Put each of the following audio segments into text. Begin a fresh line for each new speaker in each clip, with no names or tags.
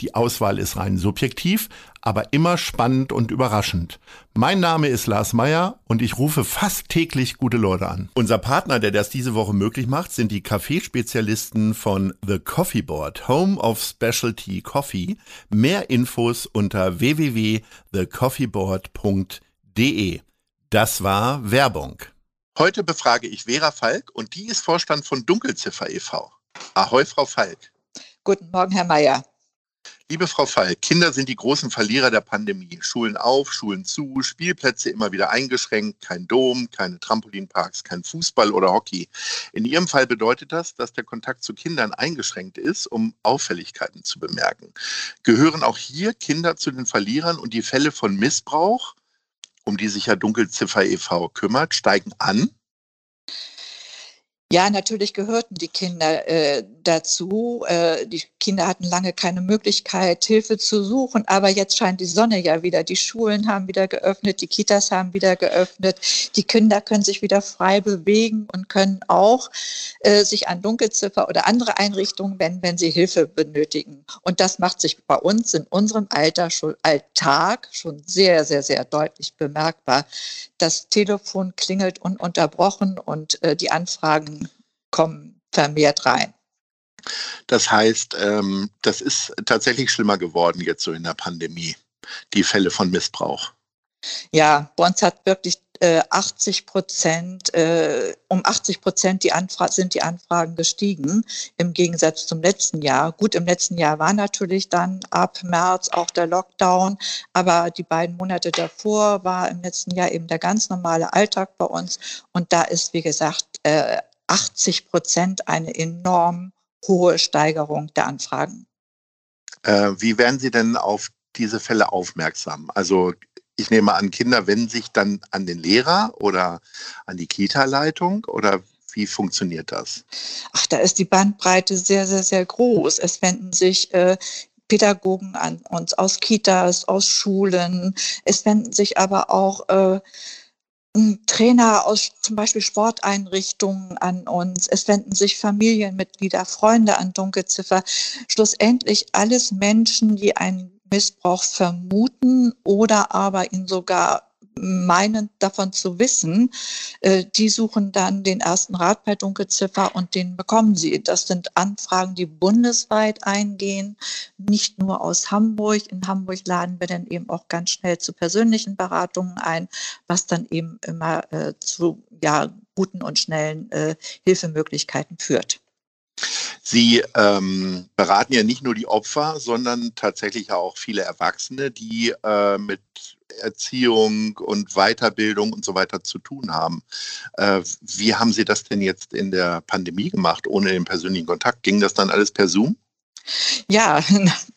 Die Auswahl ist rein subjektiv, aber immer spannend und überraschend. Mein Name ist Lars Meyer und ich rufe fast täglich gute Leute an. Unser Partner, der das diese Woche möglich macht, sind die Kaffeespezialisten von The Coffee Board, Home of Specialty Coffee. Mehr Infos unter www.thecoffeeboard.de. Das war Werbung. Heute befrage ich Vera Falk und die ist Vorstand von Dunkelziffer e.V. Ahoi, Frau Falk.
Guten Morgen, Herr Mayer.
Liebe Frau Falk, Kinder sind die großen Verlierer der Pandemie. Schulen auf, Schulen zu, Spielplätze immer wieder eingeschränkt, kein Dom, keine Trampolinparks, kein Fußball oder Hockey. In Ihrem Fall bedeutet das, dass der Kontakt zu Kindern eingeschränkt ist, um Auffälligkeiten zu bemerken. Gehören auch hier Kinder zu den Verlierern und die Fälle von Missbrauch, um die sich ja Dunkelziffer e.V. kümmert, steigen an?
Ja, natürlich gehörten die Kinder äh, dazu. Äh, die Kinder hatten lange keine Möglichkeit, Hilfe zu suchen, aber jetzt scheint die Sonne ja wieder. Die Schulen haben wieder geöffnet, die Kitas haben wieder geöffnet. Die Kinder können sich wieder frei bewegen und können auch äh, sich an Dunkelziffer oder andere Einrichtungen wenden, wenn sie Hilfe benötigen. Und das macht sich bei uns in unserem Alter schon, Alltag schon sehr, sehr, sehr deutlich bemerkbar. Das Telefon klingelt ununterbrochen und äh, die Anfragen kommen vermehrt rein.
Das heißt, ähm, das ist tatsächlich schlimmer geworden jetzt so in der Pandemie, die Fälle von Missbrauch.
Ja, uns hat wirklich äh, 80 Prozent, äh, um 80 Prozent die sind die Anfragen gestiegen im Gegensatz zum letzten Jahr. Gut, im letzten Jahr war natürlich dann ab März auch der Lockdown, aber die beiden Monate davor war im letzten Jahr eben der ganz normale Alltag bei uns und da ist, wie gesagt, äh, 80 Prozent eine enorm hohe Steigerung der Anfragen.
Äh, wie werden Sie denn auf diese Fälle aufmerksam? Also ich nehme an, Kinder wenden sich dann an den Lehrer oder an die Kita-Leitung oder wie funktioniert das?
Ach, da ist die Bandbreite sehr, sehr, sehr groß. Es wenden sich äh, Pädagogen an uns aus Kitas, aus Schulen. Es wenden sich aber auch äh, Trainer aus zum Beispiel Sporteinrichtungen an uns. Es wenden sich Familienmitglieder, Freunde an Dunkelziffer. Schlussendlich alles Menschen, die einen Missbrauch vermuten oder aber ihn sogar meinen davon zu wissen, äh, die suchen dann den ersten Rat bei Dunkelziffer und den bekommen sie. Das sind Anfragen, die bundesweit eingehen, nicht nur aus Hamburg. In Hamburg laden wir dann eben auch ganz schnell zu persönlichen Beratungen ein, was dann eben immer äh, zu ja, guten und schnellen äh, Hilfemöglichkeiten führt.
Sie ähm, beraten ja nicht nur die Opfer, sondern tatsächlich auch viele Erwachsene, die äh, mit Erziehung und Weiterbildung und so weiter zu tun haben. Äh, wie haben Sie das denn jetzt in der Pandemie gemacht, ohne den persönlichen Kontakt? Ging das dann alles per Zoom?
Ja,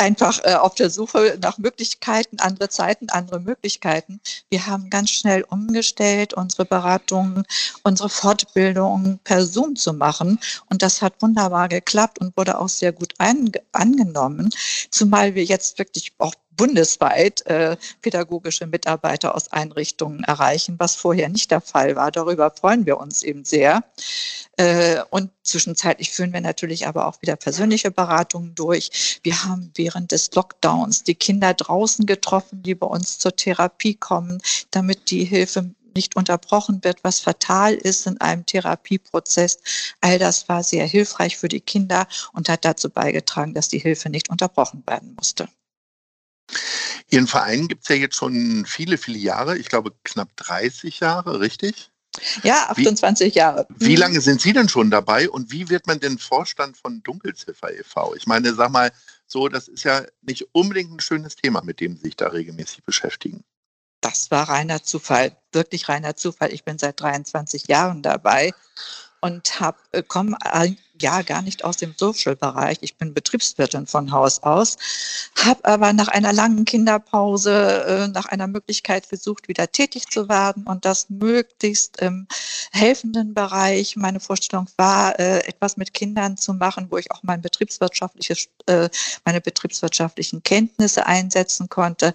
einfach äh, auf der Suche nach Möglichkeiten, andere Zeiten, andere Möglichkeiten. Wir haben ganz schnell umgestellt, unsere Beratungen, unsere Fortbildungen per Zoom zu machen. Und das hat wunderbar geklappt und wurde auch sehr gut angenommen, zumal wir jetzt wirklich auch bundesweit äh, pädagogische Mitarbeiter aus Einrichtungen erreichen, was vorher nicht der Fall war. Darüber freuen wir uns eben sehr. Äh, und zwischenzeitlich führen wir natürlich aber auch wieder persönliche Beratungen durch. Wir haben während des Lockdowns die Kinder draußen getroffen, die bei uns zur Therapie kommen, damit die Hilfe nicht unterbrochen wird, was fatal ist in einem Therapieprozess. All das war sehr hilfreich für die Kinder und hat dazu beigetragen, dass die Hilfe nicht unterbrochen werden musste.
Ihren Verein gibt es ja jetzt schon viele, viele Jahre, ich glaube knapp 30 Jahre, richtig?
Ja, 28
wie,
Jahre.
Wie mhm. lange sind Sie denn schon dabei und wie wird man denn Vorstand von Dunkelziffer e.V.? Ich meine, sag mal, so, das ist ja nicht unbedingt ein schönes Thema, mit dem Sie sich da regelmäßig beschäftigen.
das war reiner Zufall, wirklich reiner Zufall. Ich bin seit 23 Jahren dabei und äh, komme ja gar nicht aus dem Social-Bereich. Ich bin Betriebswirtin von Haus aus, habe aber nach einer langen Kinderpause äh, nach einer Möglichkeit gesucht, wieder tätig zu werden und das möglichst im helfenden Bereich. Meine Vorstellung war, äh, etwas mit Kindern zu machen, wo ich auch mein betriebswirtschaftliches, äh, meine betriebswirtschaftlichen Kenntnisse einsetzen konnte.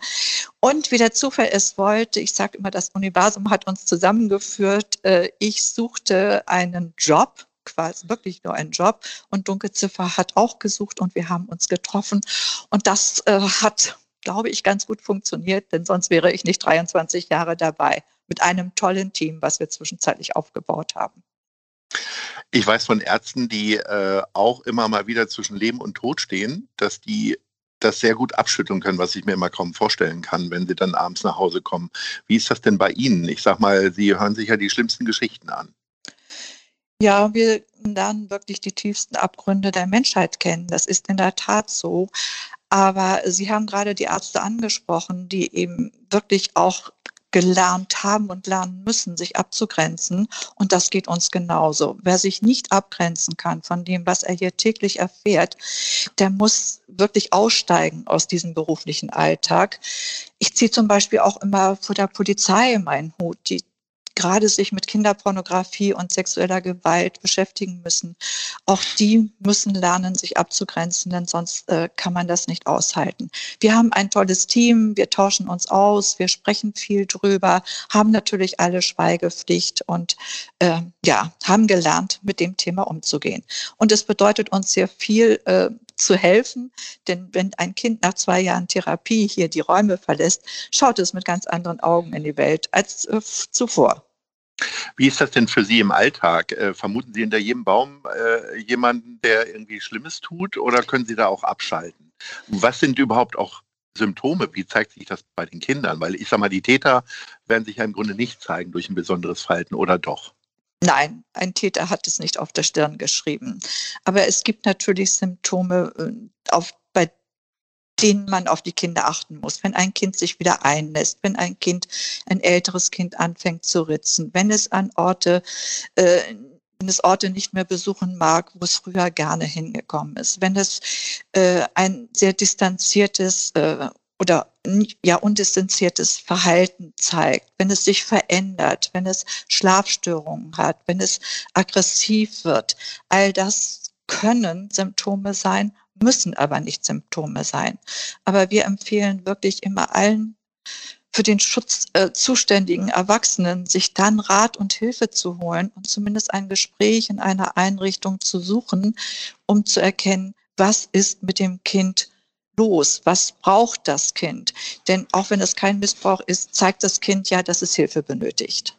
Und wie der Zufall es wollte, ich sage immer, das Universum hat uns zusammengeführt. Äh, ich suchte einen Job quasi wirklich nur ein Job. Und Dunkelziffer hat auch gesucht und wir haben uns getroffen. Und das äh, hat, glaube ich, ganz gut funktioniert, denn sonst wäre ich nicht 23 Jahre dabei mit einem tollen Team, was wir zwischenzeitlich aufgebaut haben.
Ich weiß von Ärzten, die äh, auch immer mal wieder zwischen Leben und Tod stehen, dass die das sehr gut abschütteln können, was ich mir immer kaum vorstellen kann, wenn sie dann abends nach Hause kommen. Wie ist das denn bei Ihnen? Ich sag mal, Sie hören sich ja die schlimmsten Geschichten an.
Ja, wir lernen wirklich die tiefsten Abgründe der Menschheit kennen. Das ist in der Tat so. Aber Sie haben gerade die Ärzte angesprochen, die eben wirklich auch gelernt haben und lernen müssen, sich abzugrenzen. Und das geht uns genauso. Wer sich nicht abgrenzen kann von dem, was er hier täglich erfährt, der muss wirklich aussteigen aus diesem beruflichen Alltag. Ich ziehe zum Beispiel auch immer vor der Polizei meinen Hut. Die gerade sich mit Kinderpornografie und sexueller Gewalt beschäftigen müssen. Auch die müssen lernen, sich abzugrenzen, denn sonst äh, kann man das nicht aushalten. Wir haben ein tolles Team, wir tauschen uns aus, wir sprechen viel drüber, haben natürlich alle Schweigepflicht und äh, ja, haben gelernt, mit dem Thema umzugehen. Und es bedeutet uns sehr viel, äh, zu helfen. Denn wenn ein Kind nach zwei Jahren Therapie hier die Räume verlässt, schaut es mit ganz anderen Augen in die Welt als äh, zuvor.
Wie ist das denn für Sie im Alltag? Äh, vermuten Sie hinter jedem Baum äh, jemanden, der irgendwie Schlimmes tut oder können Sie da auch abschalten? Was sind überhaupt auch Symptome? Wie zeigt sich das bei den Kindern? Weil ich sage mal, die Täter werden sich ja im Grunde nicht zeigen durch ein besonderes Verhalten oder doch?
Nein, ein Täter hat es nicht auf der Stirn geschrieben. Aber es gibt natürlich Symptome, äh, auf, denen man auf die Kinder achten muss. Wenn ein Kind sich wieder einlässt, wenn ein Kind, ein älteres Kind anfängt zu ritzen, wenn es an Orte, äh, wenn es Orte nicht mehr besuchen mag, wo es früher gerne hingekommen ist, wenn es äh, ein sehr distanziertes äh, oder ja undistanziertes Verhalten zeigt, wenn es sich verändert, wenn es Schlafstörungen hat, wenn es aggressiv wird, all das können Symptome sein, müssen aber nicht Symptome sein. Aber wir empfehlen wirklich immer allen für den Schutz äh, zuständigen Erwachsenen, sich dann Rat und Hilfe zu holen und zumindest ein Gespräch in einer Einrichtung zu suchen, um zu erkennen, was ist mit dem Kind los? Was braucht das Kind? Denn auch wenn es kein Missbrauch ist, zeigt das Kind ja, dass es Hilfe benötigt.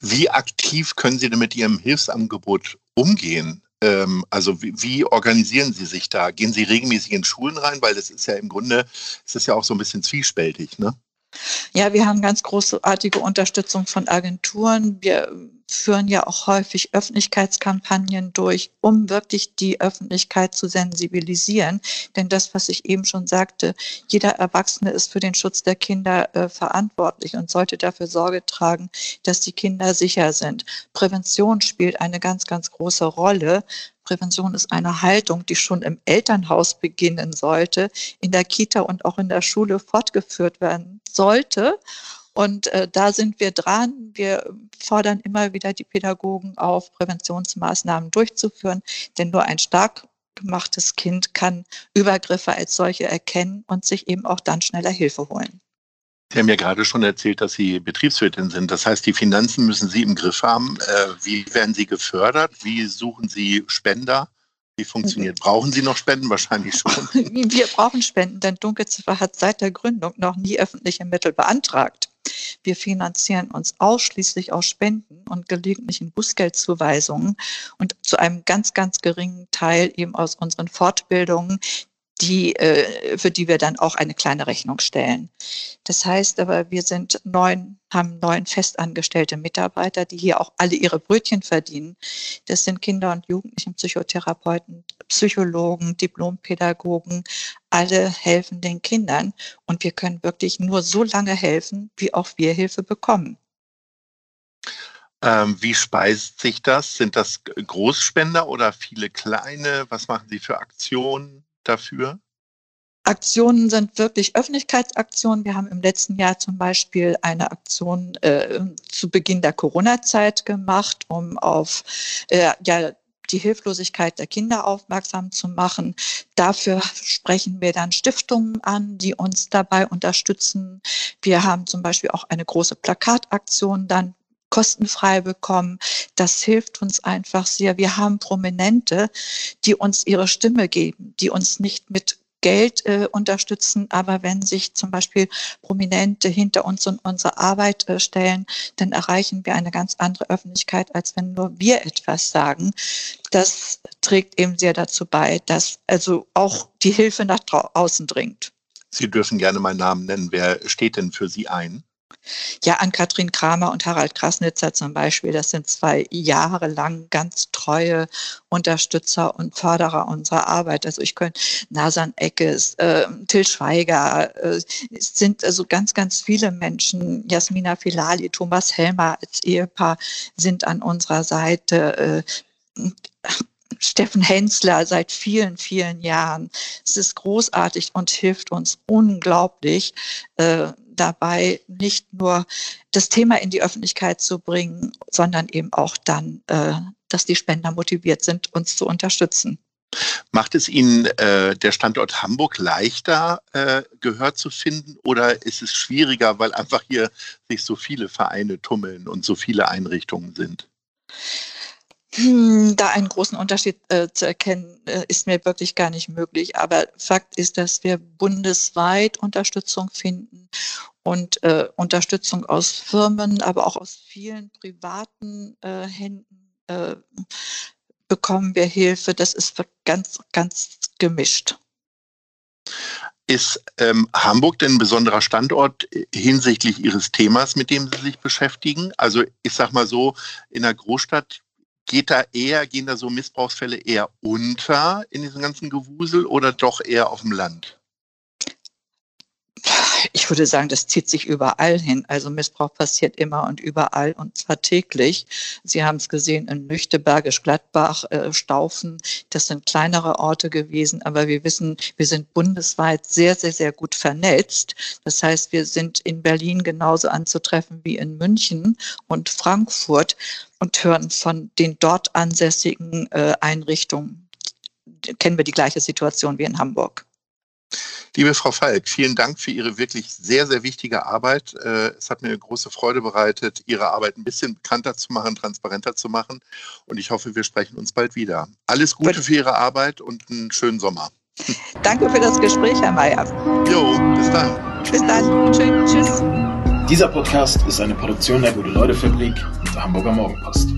Wie aktiv können Sie denn mit Ihrem Hilfsangebot umgehen? Ähm, also wie, wie, organisieren Sie sich da? Gehen Sie regelmäßig in Schulen rein? Weil das ist ja im Grunde, es ist ja auch so ein bisschen zwiespältig, ne?
Ja, wir haben ganz großartige Unterstützung von Agenturen. Wir führen ja auch häufig Öffentlichkeitskampagnen durch, um wirklich die Öffentlichkeit zu sensibilisieren. Denn das, was ich eben schon sagte, jeder Erwachsene ist für den Schutz der Kinder äh, verantwortlich und sollte dafür Sorge tragen, dass die Kinder sicher sind. Prävention spielt eine ganz, ganz große Rolle. Prävention ist eine Haltung, die schon im Elternhaus beginnen sollte, in der Kita und auch in der Schule fortgeführt werden sollte. Und äh, da sind wir dran. Wir fordern immer wieder die Pädagogen auf, Präventionsmaßnahmen durchzuführen, denn nur ein stark gemachtes Kind kann Übergriffe als solche erkennen und sich eben auch dann schneller Hilfe holen.
Sie haben ja gerade schon erzählt, dass Sie Betriebswirtin sind. Das heißt, die Finanzen müssen Sie im Griff haben. Äh, wie werden Sie gefördert? Wie suchen Sie Spender? Wie funktioniert? Brauchen Sie noch Spenden? Wahrscheinlich schon.
Wir brauchen Spenden, denn Dunkelziffer hat seit der Gründung noch nie öffentliche Mittel beantragt. Wir finanzieren uns ausschließlich aus Spenden und gelegentlichen Bußgeldzuweisungen und zu einem ganz, ganz geringen Teil eben aus unseren Fortbildungen, die, äh, für die wir dann auch eine kleine Rechnung stellen. Das heißt aber, wir sind neun, haben neun festangestellte Mitarbeiter, die hier auch alle ihre Brötchen verdienen. Das sind Kinder- und Jugendlichenpsychotherapeuten, Psychologen, Diplompädagogen, alle helfen den Kindern. Und wir können wirklich nur so lange helfen, wie auch wir Hilfe bekommen.
Ähm, wie speist sich das? Sind das Großspender oder viele kleine? Was machen Sie für Aktionen dafür?
Aktionen sind wirklich Öffentlichkeitsaktionen. Wir haben im letzten Jahr zum Beispiel eine Aktion äh, zu Beginn der Corona-Zeit gemacht, um auf äh, ja, die Hilflosigkeit der Kinder aufmerksam zu machen. Dafür sprechen wir dann Stiftungen an, die uns dabei unterstützen. Wir haben zum Beispiel auch eine große Plakataktion dann kostenfrei bekommen. Das hilft uns einfach sehr. Wir haben Prominente, die uns ihre Stimme geben, die uns nicht mit Geld äh, unterstützen, aber wenn sich zum Beispiel Prominente hinter uns und unsere Arbeit äh, stellen, dann erreichen wir eine ganz andere Öffentlichkeit, als wenn nur wir etwas sagen. Das trägt eben sehr dazu bei, dass also auch die Hilfe nach außen dringt.
Sie dürfen gerne meinen Namen nennen. Wer steht denn für Sie ein?
Ja, an Katrin Kramer und Harald Krasnitzer zum Beispiel, das sind zwei jahrelang ganz treue Unterstützer und Förderer unserer Arbeit. Also ich könnte Nasan Eckes, äh, Till Schweiger, äh, sind also ganz, ganz viele Menschen, Jasmina Filali, Thomas Helmer als Ehepaar sind an unserer Seite. Äh, Steffen Hensler seit vielen, vielen Jahren. Es ist großartig und hilft uns unglaublich äh, dabei, nicht nur das Thema in die Öffentlichkeit zu bringen, sondern eben auch dann, äh, dass die Spender motiviert sind, uns zu unterstützen.
Macht es Ihnen äh, der Standort Hamburg leichter, äh, Gehör zu finden oder ist es schwieriger, weil einfach hier sich so viele Vereine tummeln und so viele Einrichtungen sind?
Hm, da einen großen Unterschied äh, zu erkennen, äh, ist mir wirklich gar nicht möglich. Aber Fakt ist, dass wir bundesweit Unterstützung finden und äh, Unterstützung aus Firmen, aber auch aus vielen privaten äh, Händen äh, bekommen wir Hilfe. Das ist ganz, ganz gemischt.
Ist ähm, Hamburg denn ein besonderer Standort hinsichtlich Ihres Themas, mit dem Sie sich beschäftigen? Also ich sag mal so, in einer Großstadt geht da eher, gehen da so Missbrauchsfälle eher unter in diesem ganzen Gewusel oder doch eher auf dem Land?
Ich würde sagen, das zieht sich überall hin. Also Missbrauch passiert immer und überall und zwar täglich. Sie haben es gesehen in Lüchte, Bergisch Gladbach, äh, Staufen. Das sind kleinere Orte gewesen, aber wir wissen, wir sind bundesweit sehr, sehr, sehr gut vernetzt. Das heißt, wir sind in Berlin genauso anzutreffen wie in München und Frankfurt und hören von den dort ansässigen äh, Einrichtungen, kennen wir die gleiche Situation wie in Hamburg.
Liebe Frau Falk, vielen Dank für Ihre wirklich sehr, sehr wichtige Arbeit. Äh, es hat mir eine große Freude bereitet, Ihre Arbeit ein bisschen bekannter zu machen, transparenter zu machen. Und ich hoffe, wir sprechen uns bald wieder. Alles Gute für Ihre Arbeit und einen schönen Sommer.
Danke für das Gespräch, Herr Mayer.
Jo, bis dann.
Bis dann. Tschüss.
Dieser Podcast ist eine Produktion der Gute-Leute-Fabrik und der Hamburger Morgenpost.